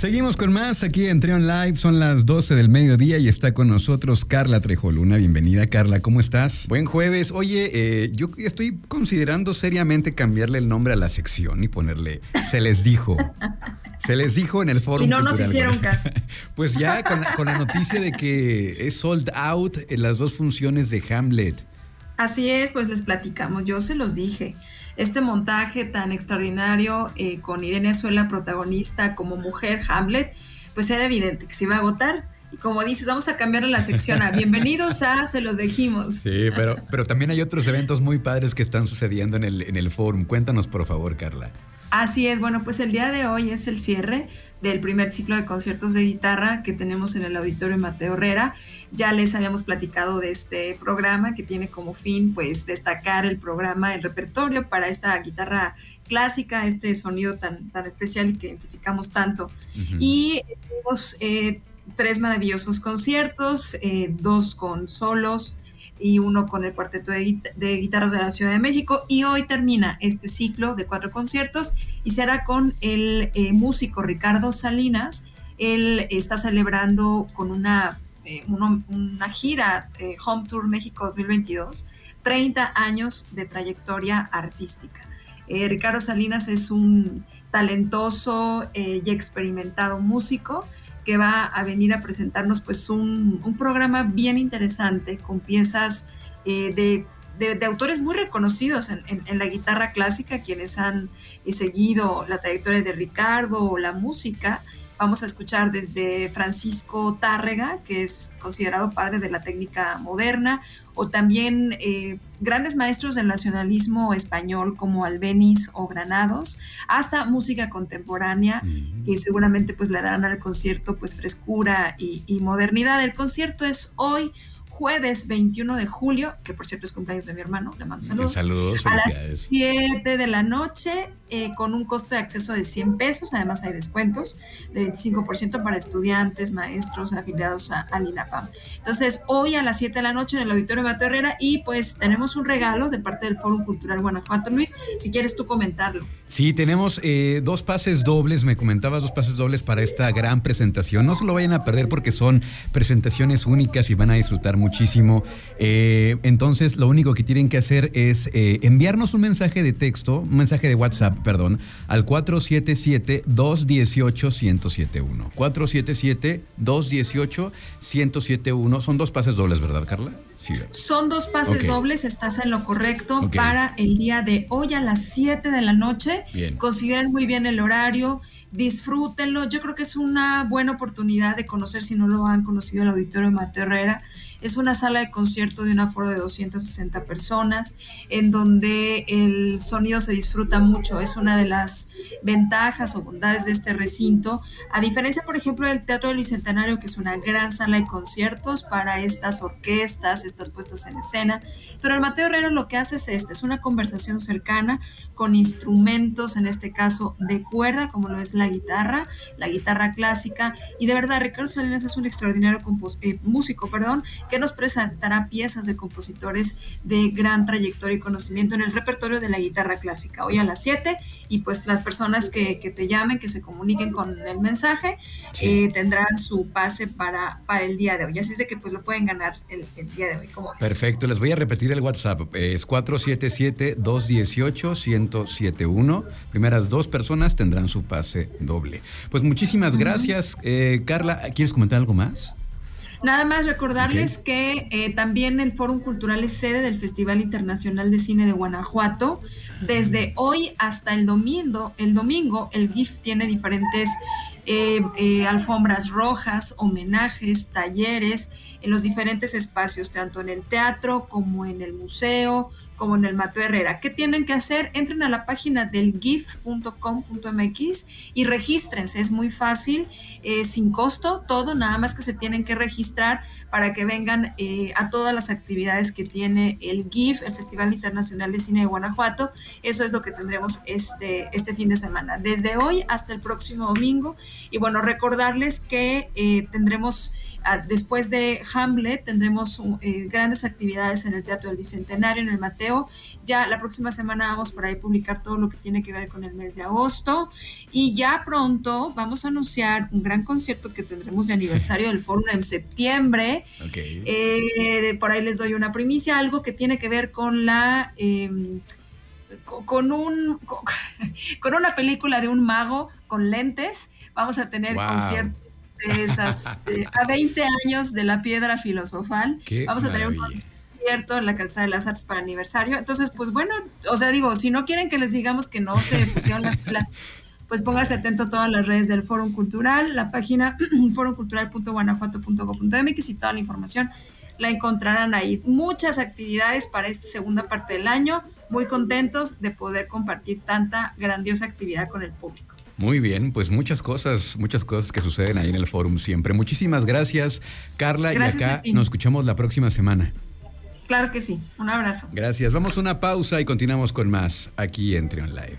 Seguimos con más aquí en Trion Live. Son las 12 del mediodía y está con nosotros Carla Trejoluna. Bienvenida, Carla. ¿Cómo estás? Buen jueves. Oye, eh, yo estoy considerando seriamente cambiarle el nombre a la sección y ponerle Se les dijo. Se les dijo en el foro. Y no nos hicieron caso. Pues ya con la, con la noticia de que es sold out en las dos funciones de Hamlet. Así es, pues les platicamos. Yo se los dije este montaje tan extraordinario eh, con Irene Azuela protagonista como mujer Hamlet, pues era evidente que se iba a agotar. Y como dices, vamos a cambiar la sección a bienvenidos a Se los dijimos. Sí, pero, pero también hay otros eventos muy padres que están sucediendo en el, en el forum. Cuéntanos, por favor, Carla. Así es, bueno, pues el día de hoy es el cierre del primer ciclo de conciertos de guitarra que tenemos en el auditorio Mateo Herrera. Ya les habíamos platicado de este programa que tiene como fin pues destacar el programa, el repertorio para esta guitarra clásica, este sonido tan, tan especial y que identificamos tanto. Y tenemos eh, tres maravillosos conciertos, eh, dos con solos, y uno con el cuarteto de, guitarras de la Ciudad de México. Y hoy termina este ciclo de cuatro conciertos y será con el eh, músico Ricardo Salinas. Él está celebrando con una, eh, una, gira eh, Home Tour México 2022, 30 años de trayectoria artística. Ricardo Salinas es un talentoso y experimentado músico que va a venir a presentarnos pues un, programa bien interesante con piezas eh, de, autores muy reconocidos en, la guitarra clásica, quienes han eh, seguido la trayectoria de Ricardo o la música Vamos a escuchar desde Francisco Tárrega, que es considerado padre de la técnica moderna, o también eh, grandes maestros del nacionalismo español como Albeniz o Granados, hasta música contemporánea, que seguramente pues le darán al concierto pues frescura y, y modernidad. El concierto es hoy jueves 21 de julio, que por cierto es cumpleaños de mi hermano, le mando saludos. Saludos, a las 7 de la noche, eh, con un costo de acceso de 100 pesos. Además, hay descuentos de 25% para estudiantes, maestros afiliados a, al INAPAM. Entonces, hoy a las 7 de la noche en el Auditorio Mateo Herrera, y pues tenemos un regalo de parte del Foro Cultural Guanajuato. Luis, si quieres tú comentarlo. Sí, tenemos eh, dos pases dobles, me comentabas dos pases dobles para esta gran presentación. No se lo vayan a perder porque son presentaciones únicas y van a disfrutar mucho muchísimo. Eh, entonces, lo único que tienen que hacer es eh, enviarnos un mensaje de texto, un mensaje de WhatsApp, perdón, al 477-218-1071. 477-218-1071. Son dos pases dobles, ¿verdad, Carla? Sí. Son dos pases dobles, estás en lo correcto para el día de hoy a las 7 de la noche. Bien. Consideren muy bien el horario disfrútenlo. Yo creo que es una buena oportunidad de conocer, si no lo han conocido, el auditorio Mateo Herrera. Es una sala de concierto de un aforo de 260 personas, en donde el sonido se disfruta mucho. Es una de las ventajas o bondades de este recinto. A diferencia, por ejemplo, del Teatro del Bicentenario, que es una gran sala de conciertos para estas orquestas, estas puestas en escena. Pero el Mateo Herrera lo que hace es este, es una conversación cercana con instrumentos, en este caso de cuerda, como lo es la guitarra, la guitarra clásica. Y de verdad, Ricardo Salinas es un extraordinario eh, músico, perdón, que nos presentará piezas de compositores de gran trayectoria y conocimiento en el repertorio de la guitarra clásica. Hoy a las 7 y pues las personas que, te llamen, que se comuniquen con el mensaje, eh, tendrán su pase para, para el día de hoy. Así es de que pues lo pueden ganar el, día de hoy. ¿Cómo Perfecto, les voy a repetir el WhatsApp. Es 477-218-1071. Primeras dos personas tendrán su pase doble. Pues muchísimas gracias. Eh, Carla, ¿quieres comentar algo más? Nada más recordarles que eh, también el Fórum Cultural es sede del Festival Internacional de Cine de Guanajuato. Desde hoy hasta el domingo, el domingo, el GIF tiene diferentes eh, eh, alfombras rojas, homenajes, talleres en los diferentes espacios, tanto en el teatro como en el museo, como en el Mato Herrera. ¿Qué tienen que hacer? Entren a la página del gif.com.mx y regístrense. Es muy fácil, eh, sin costo, todo, nada más que se tienen que registrar para que vengan eh, a todas las actividades que tiene el GIF, el Festival Internacional de Cine de Guanajuato. Eso es lo que tendremos este, este fin de semana, desde hoy hasta el próximo domingo. Y bueno, recordarles que eh, tendremos ah, después de Hamlet tendremos grandes actividades en el Teatro del Bicentenario, en el Mateo Ya la próxima semana vamos por ahí a publicar todo lo que tiene que ver con el mes de agosto. Y ya pronto vamos a anunciar un gran concierto que tendremos de aniversario del foro en septiembre. Eh, por ahí les doy una primicia, algo que tiene que ver con la... Em, con un con una película de un mago con lentes. Vamos a tener conciertos de esas a 20 años de la piedra filosofal. Vamos a tener un concierto en la Calzada de las Artes para aniversario. Entonces, pues bueno, o sea, digo, si no quieren que les digamos que no se pusieron las pilas, pues póngase atento a todas las redes del Foro Cultural, la página forumcultural.guanajuato.gov.mx y toda la información la encontrarán ahí. Muchas actividades para esta segunda parte del año. Muy contentos de poder compartir tanta grandiosa actividad con el público. Muy bien, pues muchas cosas, muchas cosas que suceden ahí en el forum siempre. Muchísimas gracias, Carla, y acá nos escuchamos la próxima semana. Claro que sí, un abrazo. Gracias, vamos a una pausa y continuamos con más aquí en Trion Live.